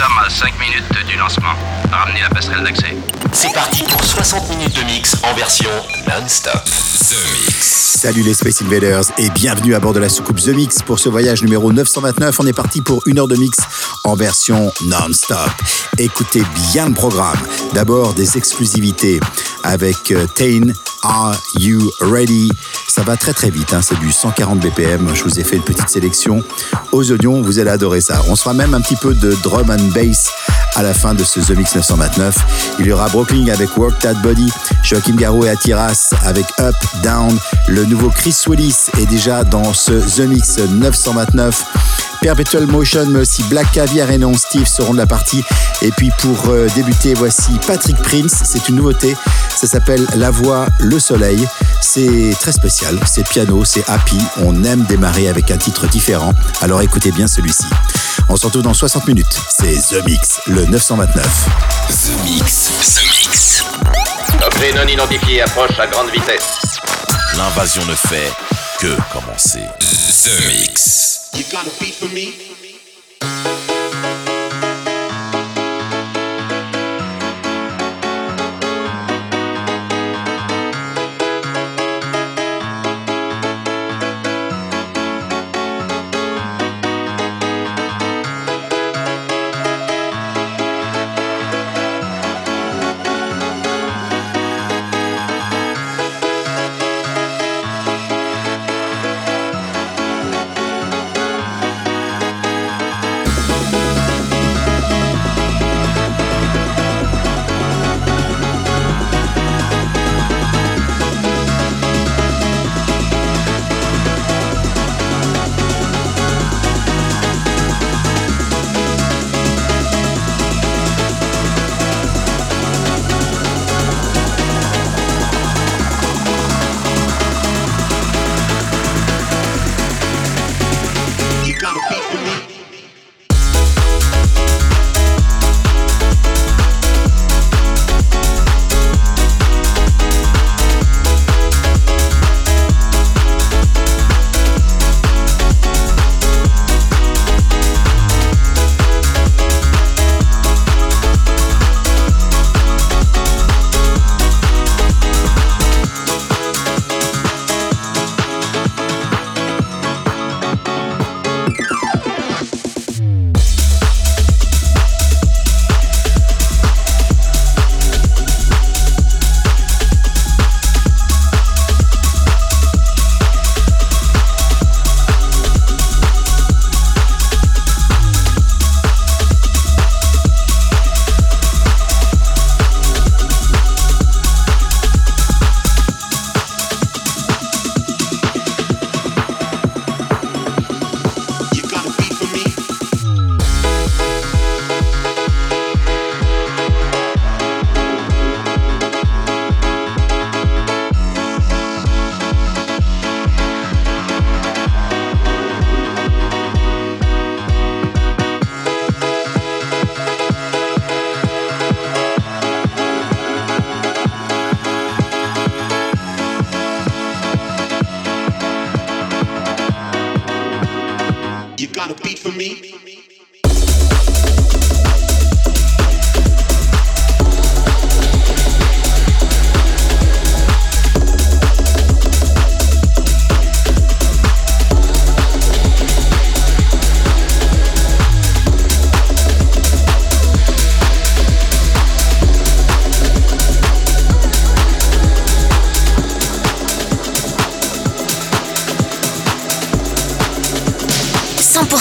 sommes à 5 minutes du lancement. Ramenez la passerelle d'accès. C'est parti pour 60 minutes de mix en version non-stop. The Mix. Salut les Space Invaders et bienvenue à bord de la soucoupe The Mix pour ce voyage numéro 929. On est parti pour une heure de mix en version non-stop. Écoutez bien le programme. D'abord des exclusivités avec euh, Tain, Are You Ready? Ça va très très vite, hein. c'est du 140 BPM. Je vous ai fait une petite sélection aux oignons, vous allez adorer ça. On sera même un petit peu de drum and bass à la fin de ce The Mix 929. Il y aura Brooklyn avec Work That Body, Joachim Garou et Atiras avec Up, Down. Le nouveau Chris Willis est déjà dans ce The Mix 929. Perpetual Motion, mais aussi Black Caviar et Non Steve seront de la partie. Et puis pour euh, débuter, voici Patrick Prince. C'est une nouveauté. Ça s'appelle La Voix, le Soleil. C'est très spécial. C'est piano, c'est happy. On aime démarrer avec un titre différent. Alors écoutez bien celui-ci. On se retrouve dans 60 minutes. C'est The Mix, le 929. The Mix. The Mix. Objet non identifié approche à grande vitesse. L'invasion ne fait que commencer. The Mix. You got a beat for me?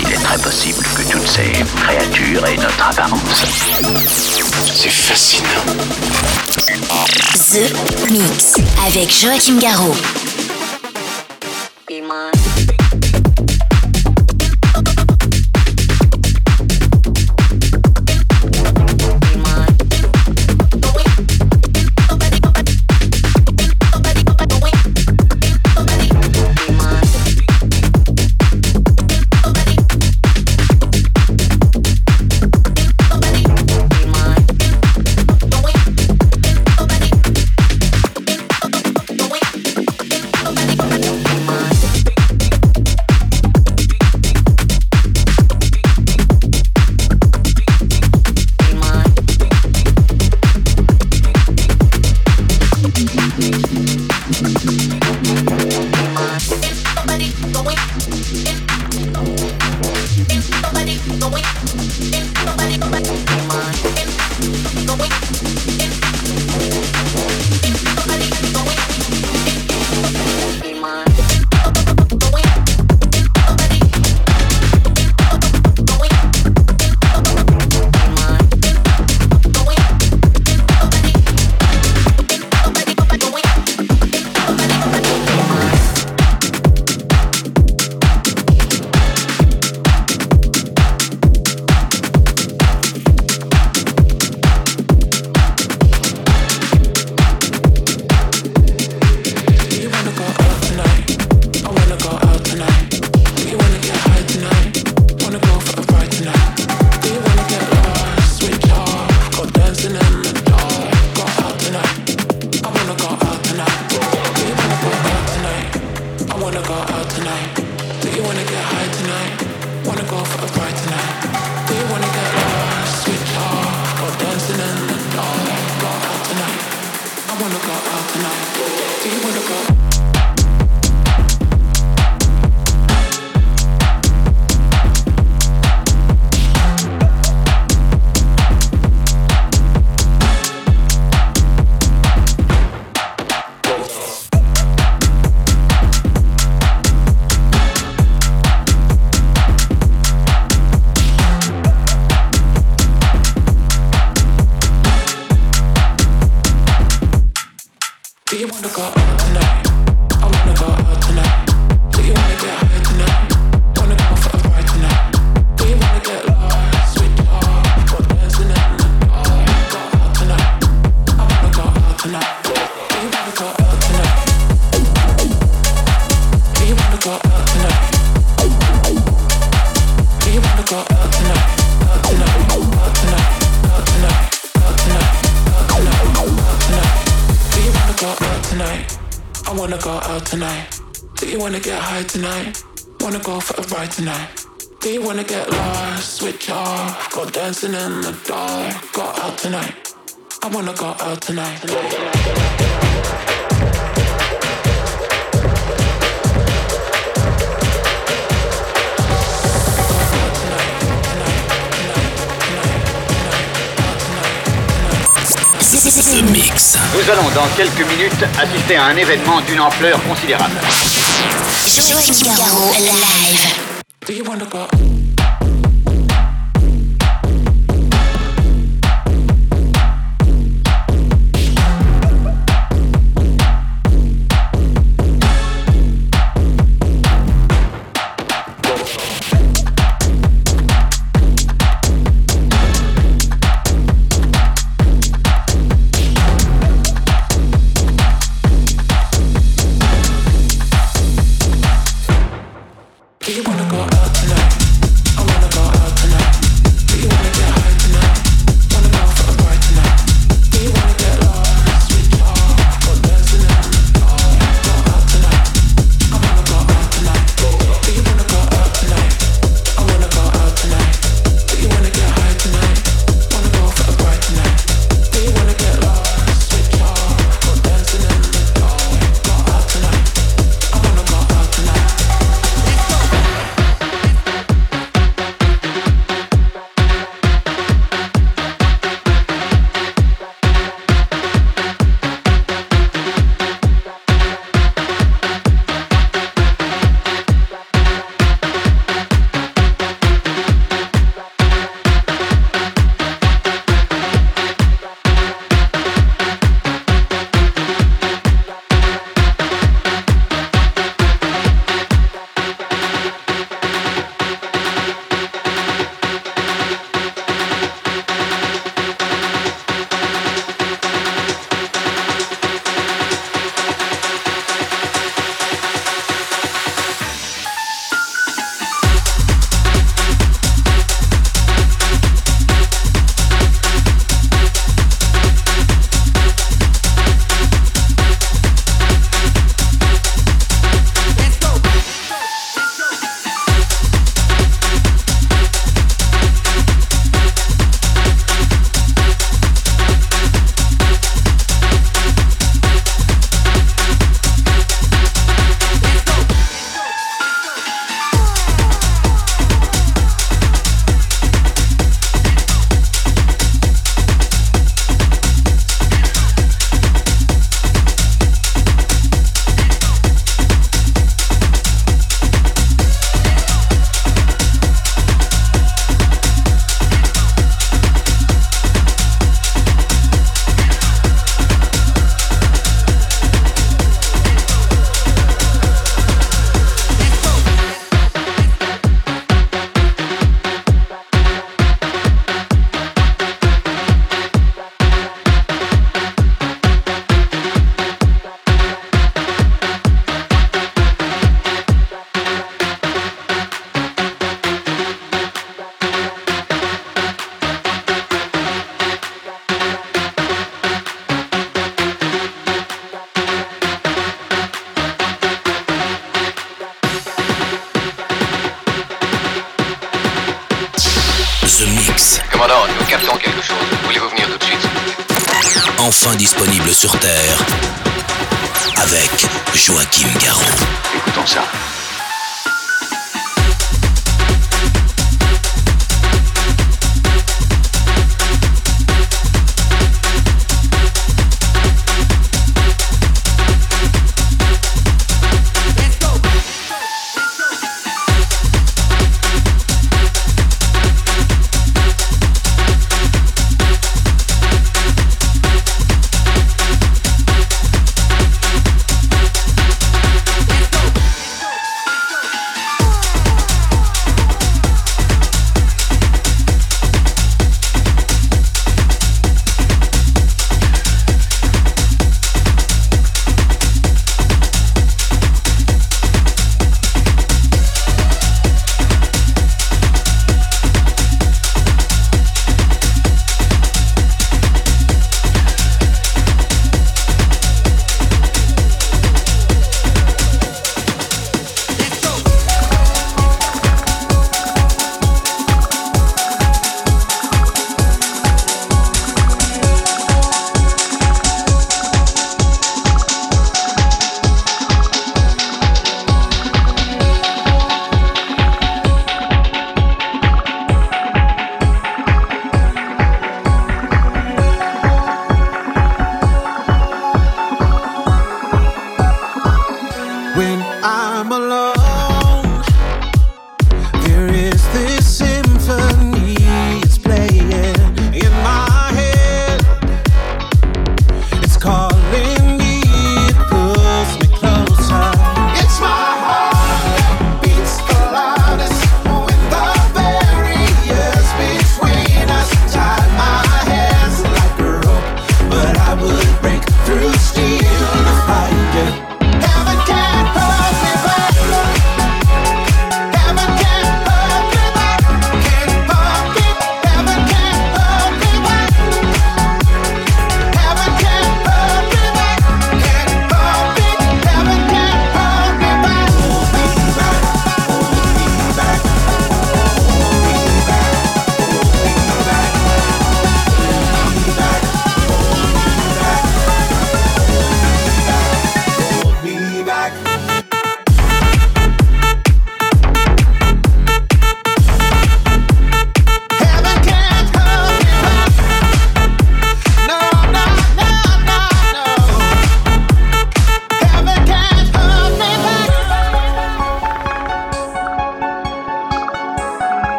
Il est très possible que toutes ces créatures aient notre apparence. C'est fascinant. The Mix avec Joachim Garraud. tonight? Wanna go for a ride tonight? Do you wanna get lost? Switch off. Go dancing in the dark. Go out tonight. I wanna go out tonight. Nous allons dans quelques minutes assister à un événement d'une ampleur considérable. Joachim Garraud live. Do you wanna go? Do you wanna go?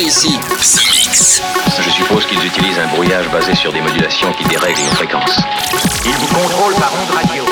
Ici. Je suppose qu'ils utilisent un brouillage basé sur des modulations qui dérèglent nos fréquences. Ils vous contrôlent par onde radio.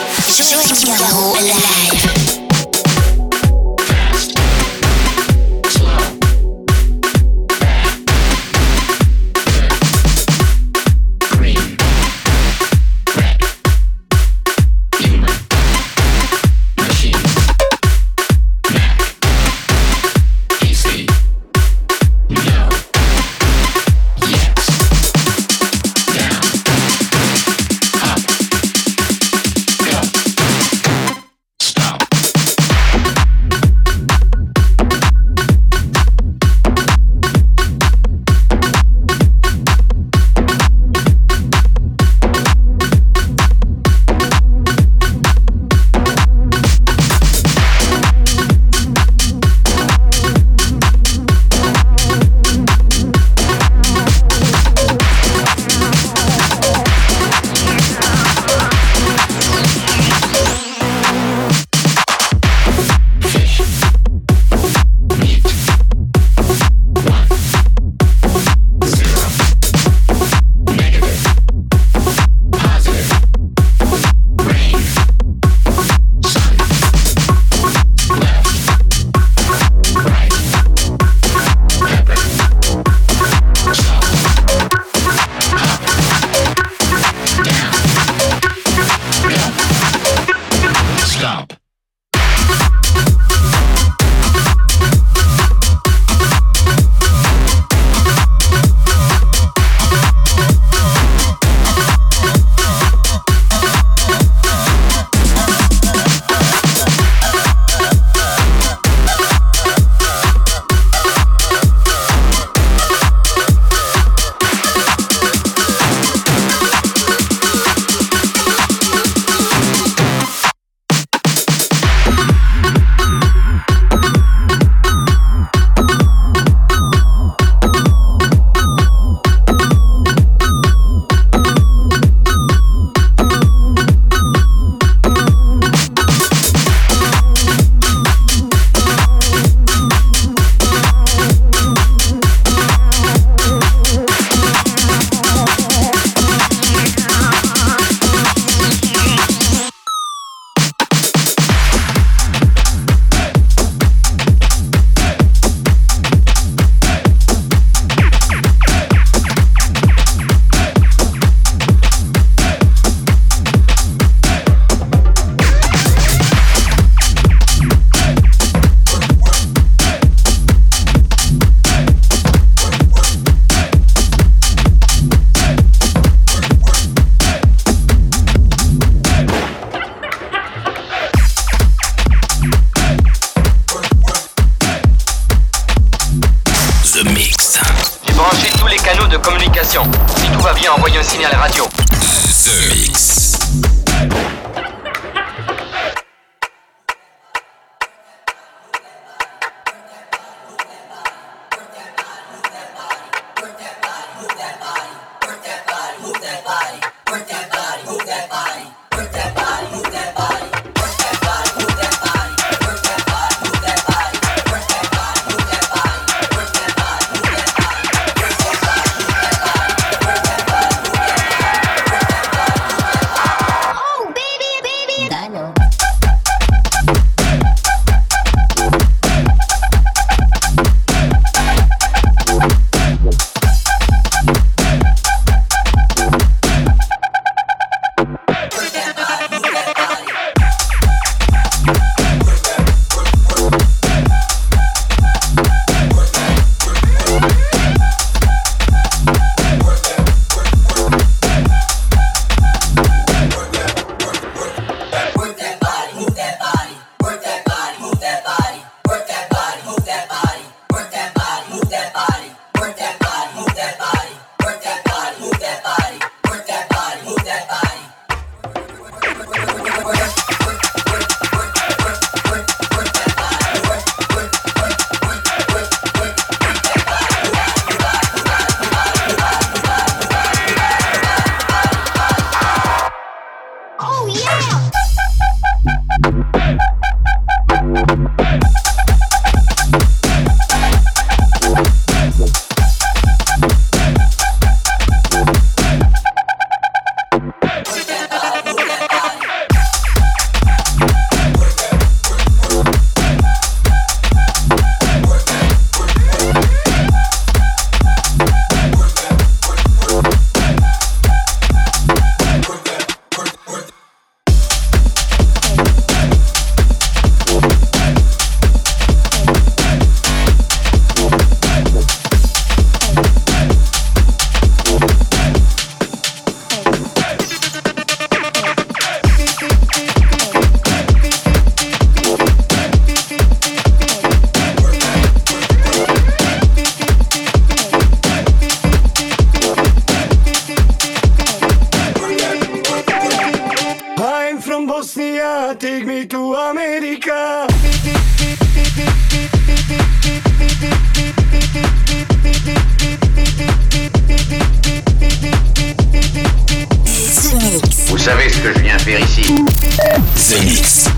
The Mix.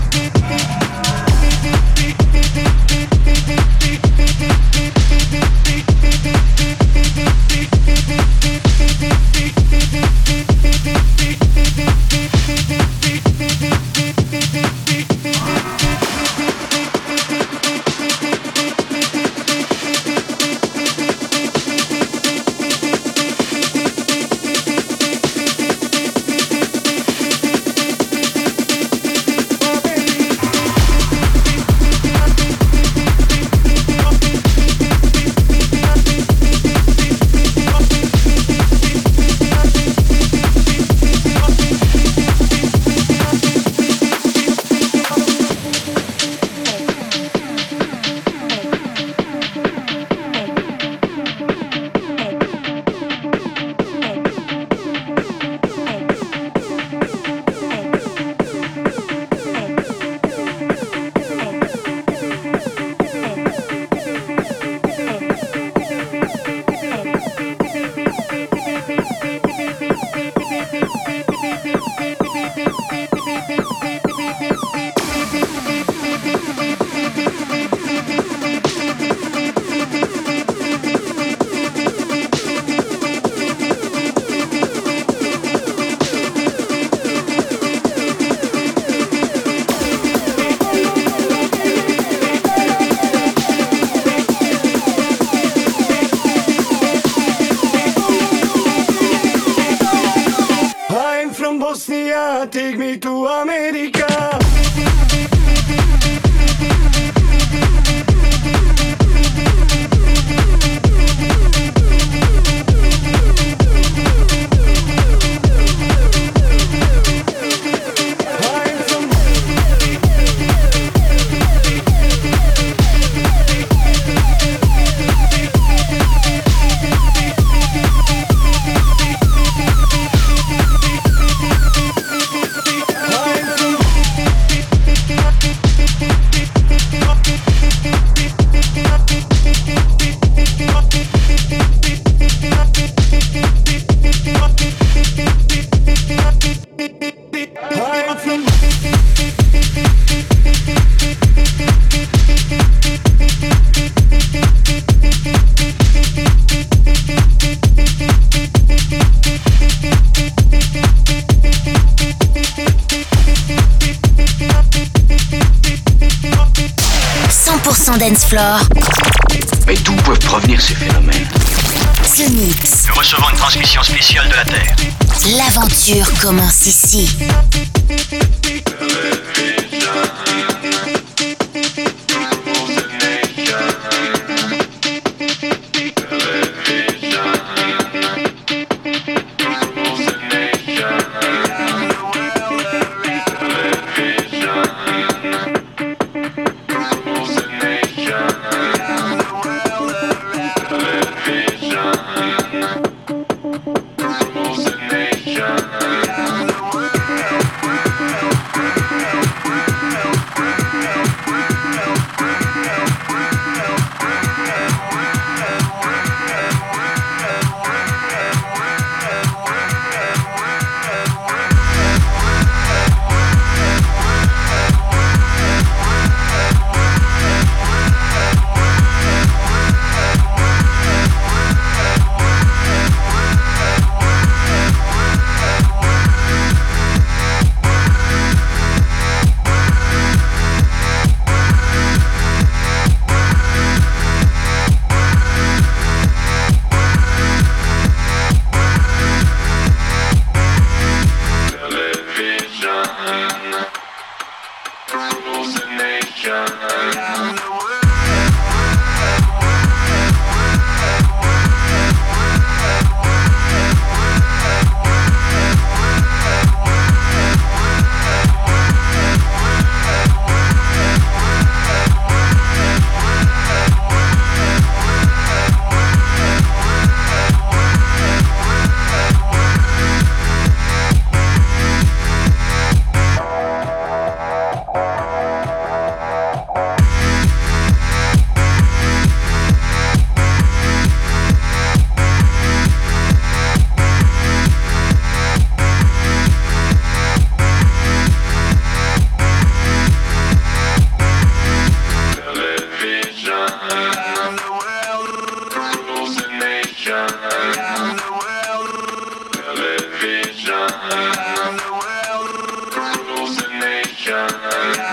Yeah.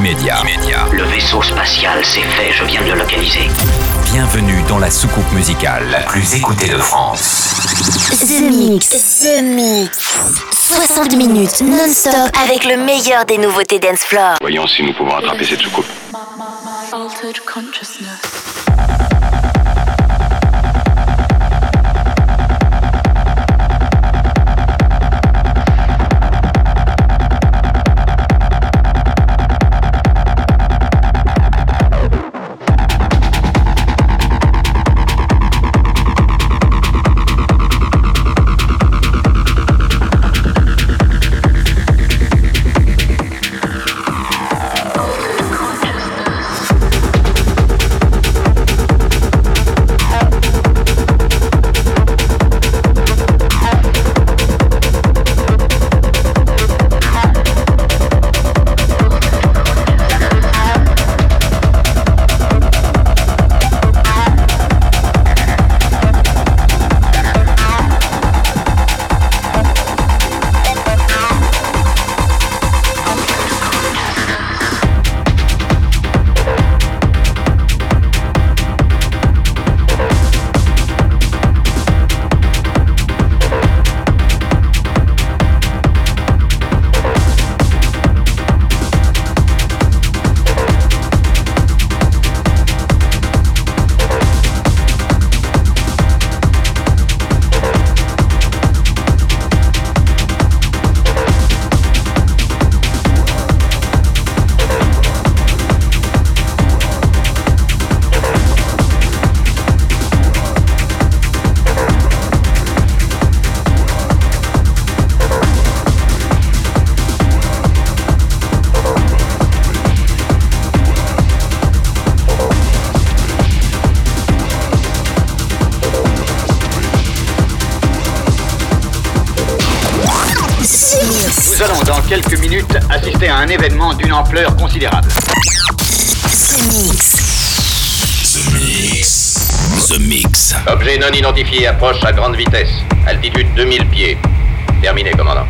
Immédiat. Le vaisseau spatial, c'est fait, je viens de le localiser. Bienvenue dans la soucoupe musicale la plus écoutée de France. The Mix. The Mix. 60 minutes non-stop avec le meilleur des nouveautés dance floor. Voyons si nous pouvons attraper cette soucoupe. Altered consciousness. Identifié approche à grande vitesse. Altitude 2000 pieds. Terminé, commandant.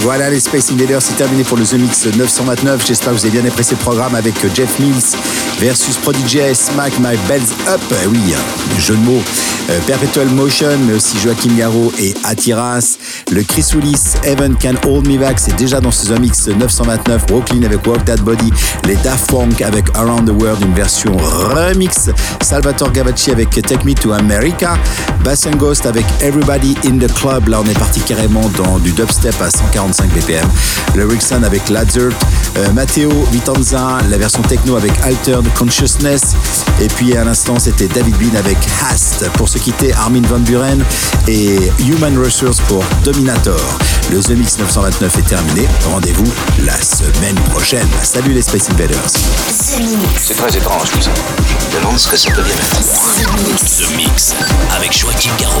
Voilà, les Space Invaders, c'est terminé pour le The Mix 929. J'espère que vous avez bien apprécié le programme avec Jeff Mills versus Prodigy Smack My Bells Up. Euh, Oui, euh, jeu de mots. Euh, Perpetual Motion, mais aussi Joachim Garraud et Atiras. Le Chris Willis, Heaven Can Hold Me Back, c'est déjà dans ce Mix 929. Brooklyn avec Walk That Body. Les Daft Punk avec Around the World, une version remix. Salvatore Gavacci avec Take Me to America, Bass and Ghost avec Everybody in the Club. Là, on est parti carrément dans du dubstep à 145 BPM. Le Rickson avec Ladzert, euh, Matteo Vitanza, la version techno avec Altered Consciousness. Et puis à l'instant, c'était David Bean avec Hast. Pour se quitter, Armin Van Buren et Human Resource pour Dominator. Le The Mix 929 est terminé. Rendez-vous la semaine prochaine. Salut les Space Invaders. C'est très étrange tout ça. Je me demande ce que ça peut bien être. The Mix avec Joachim Garraud.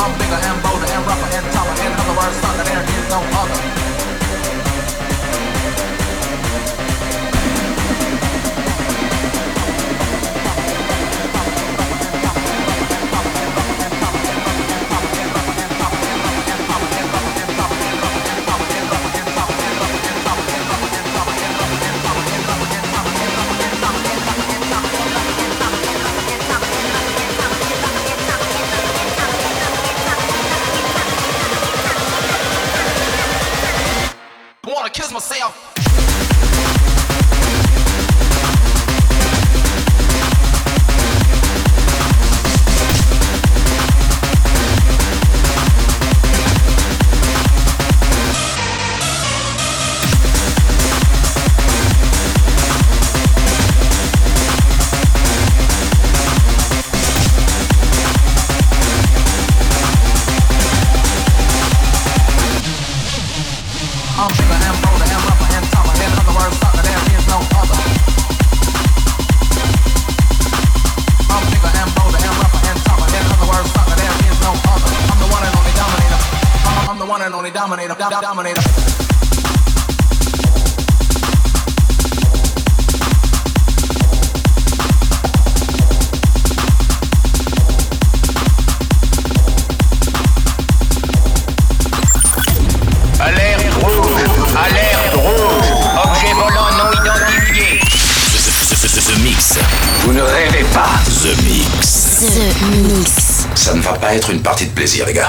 I'm bigger and bolder and rougher and tougher. In other words, sucker, there is no other. Plaisir, les gars.